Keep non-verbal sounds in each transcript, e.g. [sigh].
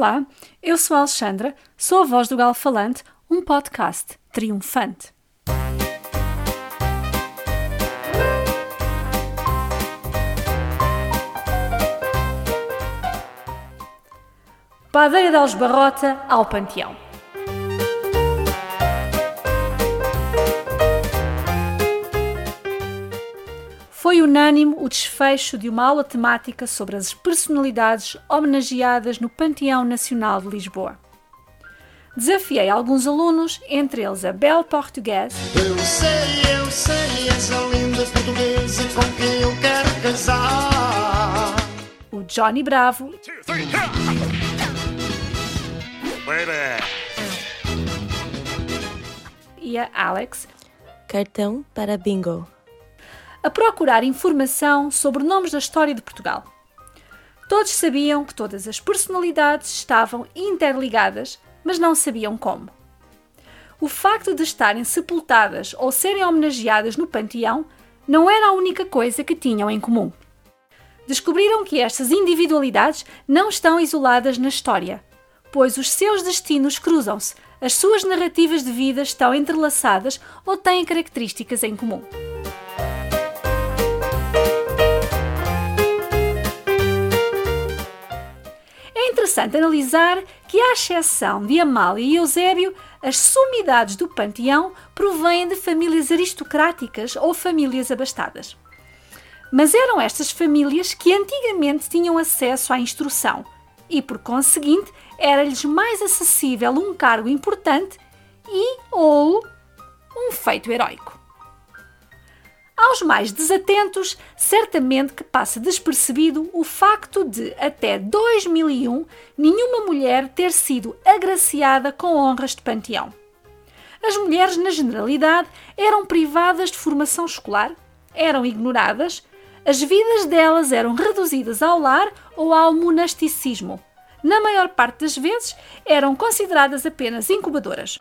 Olá, eu sou a Alexandra, sou a voz do Galo Falante, um podcast triunfante. Padeira de Alesbarrota ao Panteão. Foi unânime o desfecho de uma aula temática sobre as personalidades homenageadas no Panteão Nacional de Lisboa. Desafiei alguns alunos, entre eles a Belle Portuguese. Eu sei, eu sei, essa linda portuguesa com quem eu quero casar. O Johnny Bravo. E a Alex. Cartão para bingo. A procurar informação sobre nomes da história de Portugal. Todos sabiam que todas as personalidades estavam interligadas, mas não sabiam como. O facto de estarem sepultadas ou serem homenageadas no panteão não era a única coisa que tinham em comum. Descobriram que estas individualidades não estão isoladas na história, pois os seus destinos cruzam-se, as suas narrativas de vida estão entrelaçadas ou têm características em comum. Interessante analisar que, à exceção de Amália e Eusébio, as sumidades do panteão provêm de famílias aristocráticas ou famílias abastadas. Mas eram estas famílias que antigamente tinham acesso à instrução e, por conseguinte, era-lhes mais acessível um cargo importante e ou um feito heróico. Aos mais desatentos, certamente que passa despercebido o facto de, até 2001, nenhuma mulher ter sido agraciada com honras de panteão. As mulheres, na generalidade, eram privadas de formação escolar, eram ignoradas, as vidas delas eram reduzidas ao lar ou ao monasticismo. Na maior parte das vezes, eram consideradas apenas incubadoras.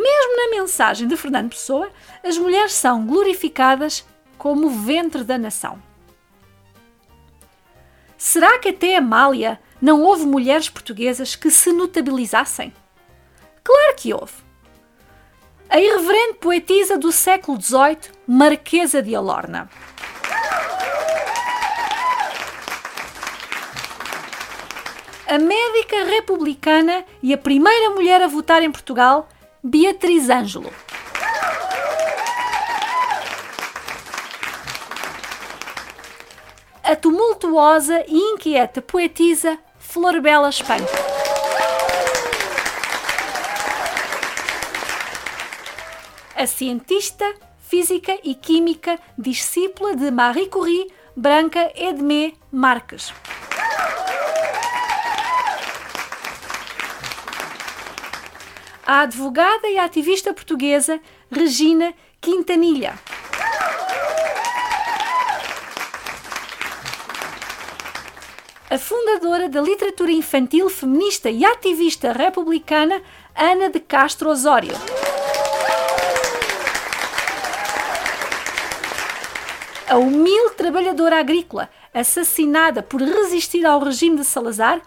Mesmo na mensagem de Fernando Pessoa, as mulheres são glorificadas como o ventre da nação. Será que até Amália não houve mulheres portuguesas que se notabilizassem? Claro que houve. A irreverente poetisa do século XVIII, Marquesa de Alorna. A médica republicana e a primeira mulher a votar em Portugal, Beatriz Ângelo. A tumultuosa e inquieta poetisa Florbela Espanco. A cientista, física e química discípula de Marie Curie, Branca Edmé Marques. A advogada e ativista portuguesa Regina Quintanilha. A fundadora da literatura infantil feminista e ativista republicana Ana de Castro Osório. A humilde trabalhadora agrícola assassinada por resistir ao regime de Salazar,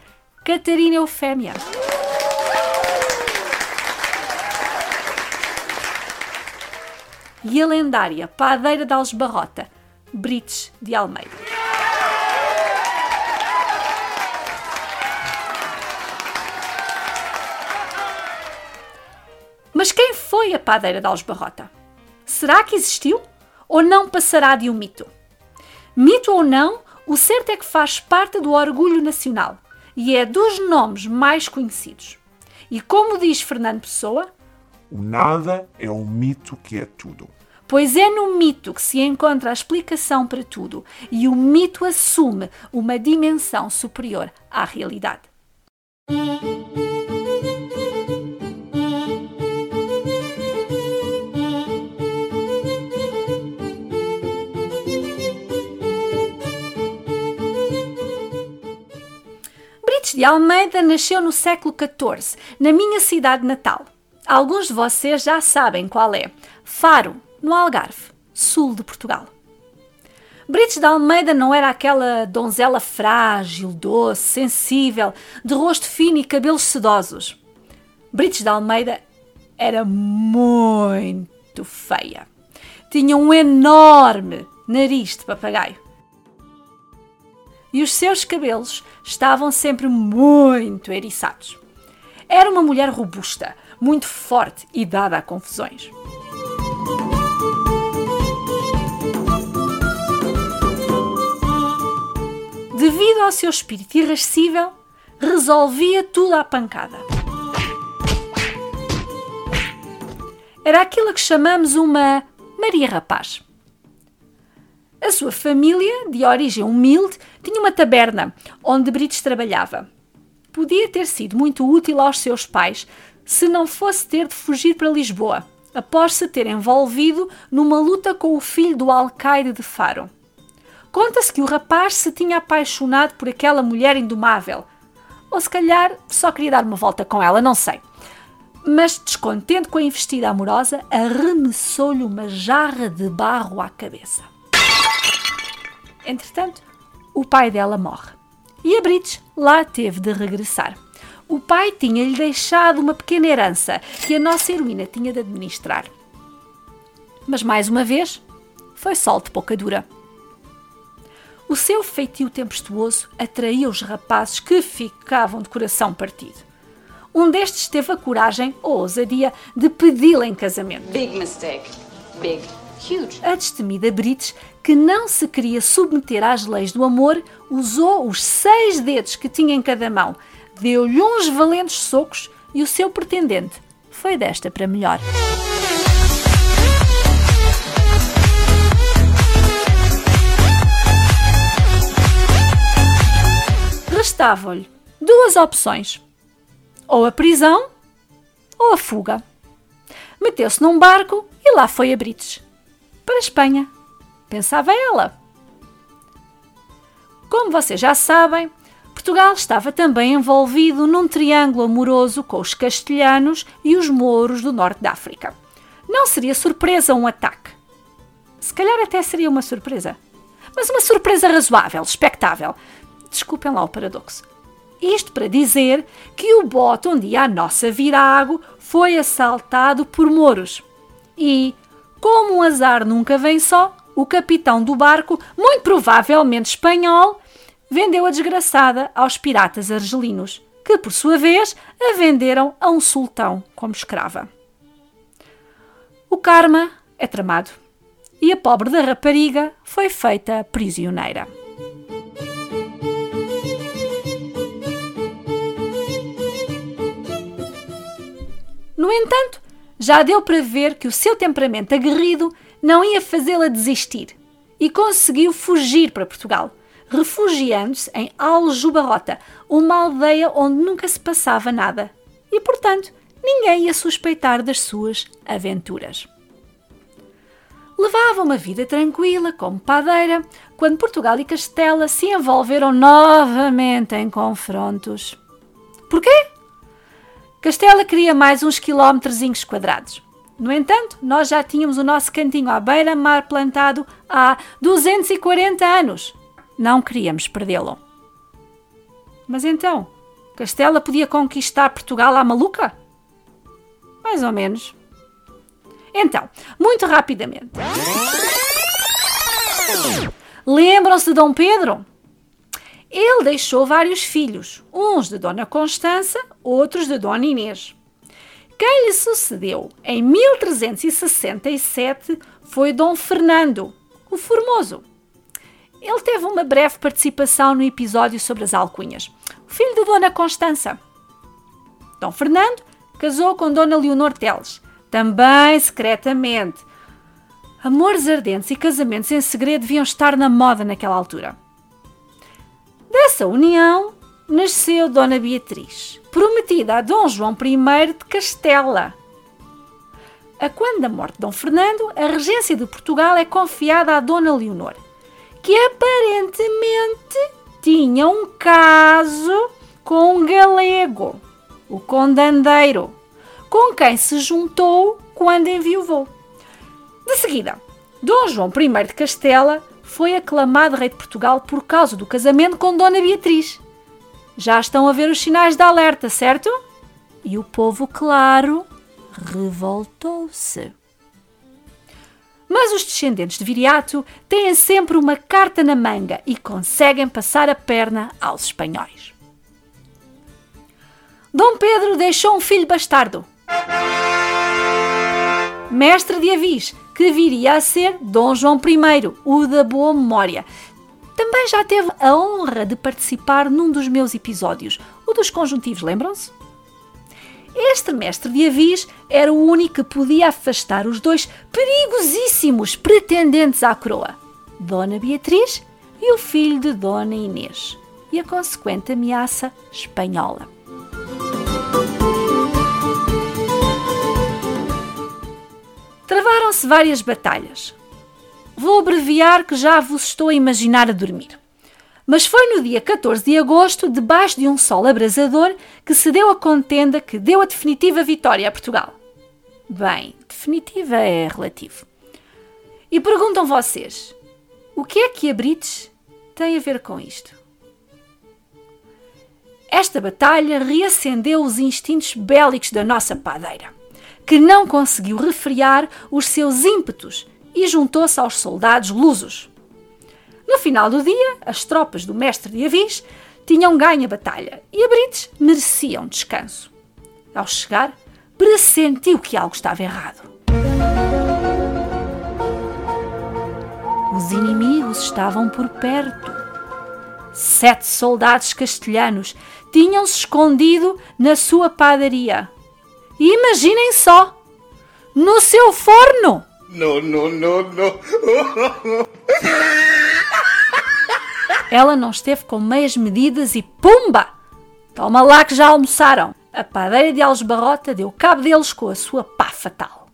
Catarina Eufémia. E a lendária padeira de Alesbarrota, Brites de Almeida. Mas quem foi a padeira de Alesbarrota? Será que existiu? Ou não passará de um mito? Mito ou não, o certo é que faz parte do orgulho nacional e é dos nomes mais conhecidos. E como diz Fernando Pessoa, o nada é um mito que é tudo. Pois é no mito que se encontra a explicação para tudo, e o mito assume uma dimensão superior à realidade. Brites de Almeida nasceu no século XIV, na minha cidade natal. Alguns de vocês já sabem qual é. Faro, no Algarve, sul de Portugal. Brites de Almeida não era aquela donzela frágil, doce, sensível, de rosto fino e cabelos sedosos. Brites de Almeida era muito feia. Tinha um enorme nariz de papagaio. E os seus cabelos estavam sempre muito eriçados. Era uma mulher robusta, muito forte e dada a confusões. Devido ao seu espírito irascível, resolvia tudo à pancada. Era aquilo que chamamos uma Maria Rapaz. A sua família, de origem humilde, tinha uma taberna onde Brites trabalhava. Podia ter sido muito útil aos seus pais se não fosse ter de fugir para Lisboa, após se ter envolvido numa luta com o filho do alcaide de Faro. Conta-se que o rapaz se tinha apaixonado por aquela mulher indomável. Ou se calhar só queria dar uma volta com ela, não sei. Mas, descontente com a investida amorosa, arremessou-lhe uma jarra de barro à cabeça. Entretanto, o pai dela morre. E a Brites lá teve de regressar. O pai tinha-lhe deixado uma pequena herança que a nossa heroína tinha de administrar. Mas mais uma vez, foi sol de pouca dura. O seu feitio tempestuoso atraía os rapazes que ficavam de coração partido. Um destes teve a coragem ou ousadia de pedi-la em casamento. Big mistake. Big. Huge. A destemida Brites, que não se queria submeter às leis do amor, usou os seis dedos que tinha em cada mão, deu-lhe uns valentes socos e o seu pretendente foi desta para melhor. Restavam-lhe duas opções: ou a prisão ou a fuga. Meteu-se num barco e lá foi a Brites. Para a Espanha, pensava ela. Como vocês já sabem, Portugal estava também envolvido num triângulo amoroso com os castelhanos e os mouros do norte da África. Não seria surpresa um ataque. Se calhar até seria uma surpresa. Mas uma surpresa razoável, expectável. Desculpem lá o paradoxo. Isto para dizer que o bote onde a nossa virago foi assaltado por mouros. E, como um azar nunca vem só, o capitão do barco, muito provavelmente espanhol, vendeu a desgraçada aos piratas argelinos, que por sua vez a venderam a um sultão como escrava. O karma é tramado e a pobre da rapariga foi feita prisioneira. No entanto, já deu para ver que o seu temperamento aguerrido não ia fazê-la desistir e conseguiu fugir para Portugal, refugiando-se em Aljubarrota, uma aldeia onde nunca se passava nada e, portanto, ninguém ia suspeitar das suas aventuras. Levava uma vida tranquila, como padeira, quando Portugal e Castela se envolveram novamente em confrontos. Porquê? Castela queria mais uns quilómetrozinhos quadrados. No entanto, nós já tínhamos o nosso cantinho à beira-mar plantado há 240 anos. Não queríamos perdê-lo. Mas então, Castela podia conquistar Portugal à maluca? Mais ou menos. Então, muito rapidamente. Lembram-se de Dom Pedro? Ele deixou vários filhos, uns de Dona Constança, outros de Dona Inês. Quem lhe sucedeu em 1367 foi Dom Fernando, o Formoso. Ele teve uma breve participação no episódio sobre as alcunhas. O filho de Dona Constança. Dom Fernando casou com Dona Leonor Teles, também secretamente. Amores ardentes e casamentos em segredo deviam estar na moda naquela altura. Dessa união nasceu Dona Beatriz, prometida a Dom João I de Castela. A quando da morte de Dom Fernando, a regência de Portugal é confiada a Dona Leonor, que aparentemente tinha um caso com um galego, o condandeiro, com quem se juntou quando enviuvou. De seguida, Dom João I de Castela foi aclamado rei de Portugal por causa do casamento com Dona Beatriz. Já estão a ver os sinais de alerta, certo? E o povo, claro, revoltou-se. Mas os descendentes de Viriato têm sempre uma carta na manga e conseguem passar a perna aos espanhóis. Dom Pedro deixou um filho bastardo, mestre de avis, que viria a ser Dom João I, o da boa memória. Também já teve a honra de participar num dos meus episódios, o dos conjuntivos, lembram-se? Este mestre de avis era o único que podia afastar os dois perigosíssimos pretendentes à coroa, Dona Beatriz e o filho de Dona Inês, e a consequente ameaça espanhola. Travaram-se várias batalhas. Vou abreviar que já vos estou a imaginar a dormir. Mas foi no dia 14 de agosto, debaixo de um sol abrasador, que se deu a contenda que deu a definitiva vitória a Portugal. Bem, definitiva é relativo. E perguntam vocês: o que é que a Brites tem a ver com isto? Esta batalha reacendeu os instintos bélicos da nossa padeira que não conseguiu refriar os seus ímpetos e juntou-se aos soldados lusos. No final do dia, as tropas do mestre de Avis tinham ganho a batalha e a Brites mereciam descanso. Ao chegar, pressentiu que algo estava errado. Os inimigos estavam por perto. Sete soldados castelhanos tinham-se escondido na sua padaria e imaginem só, no seu forno. No, no, no, no. [laughs] Ela não esteve com meias medidas e pumba! Toma lá que já almoçaram. A padeira de Algesbarrota deu cabo deles com a sua pá fatal.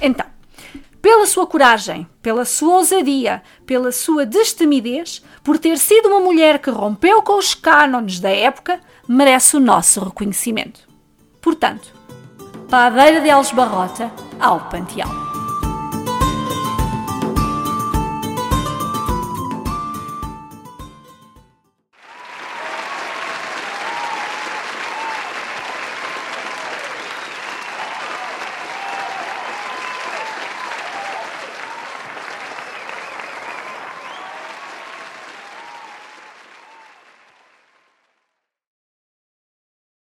Então, pela sua coragem, pela sua ousadia, pela sua destemidez, por ter sido uma mulher que rompeu com os cânones da época, merece o nosso reconhecimento. Portanto, padeira de Alves Barrota ao Panteão.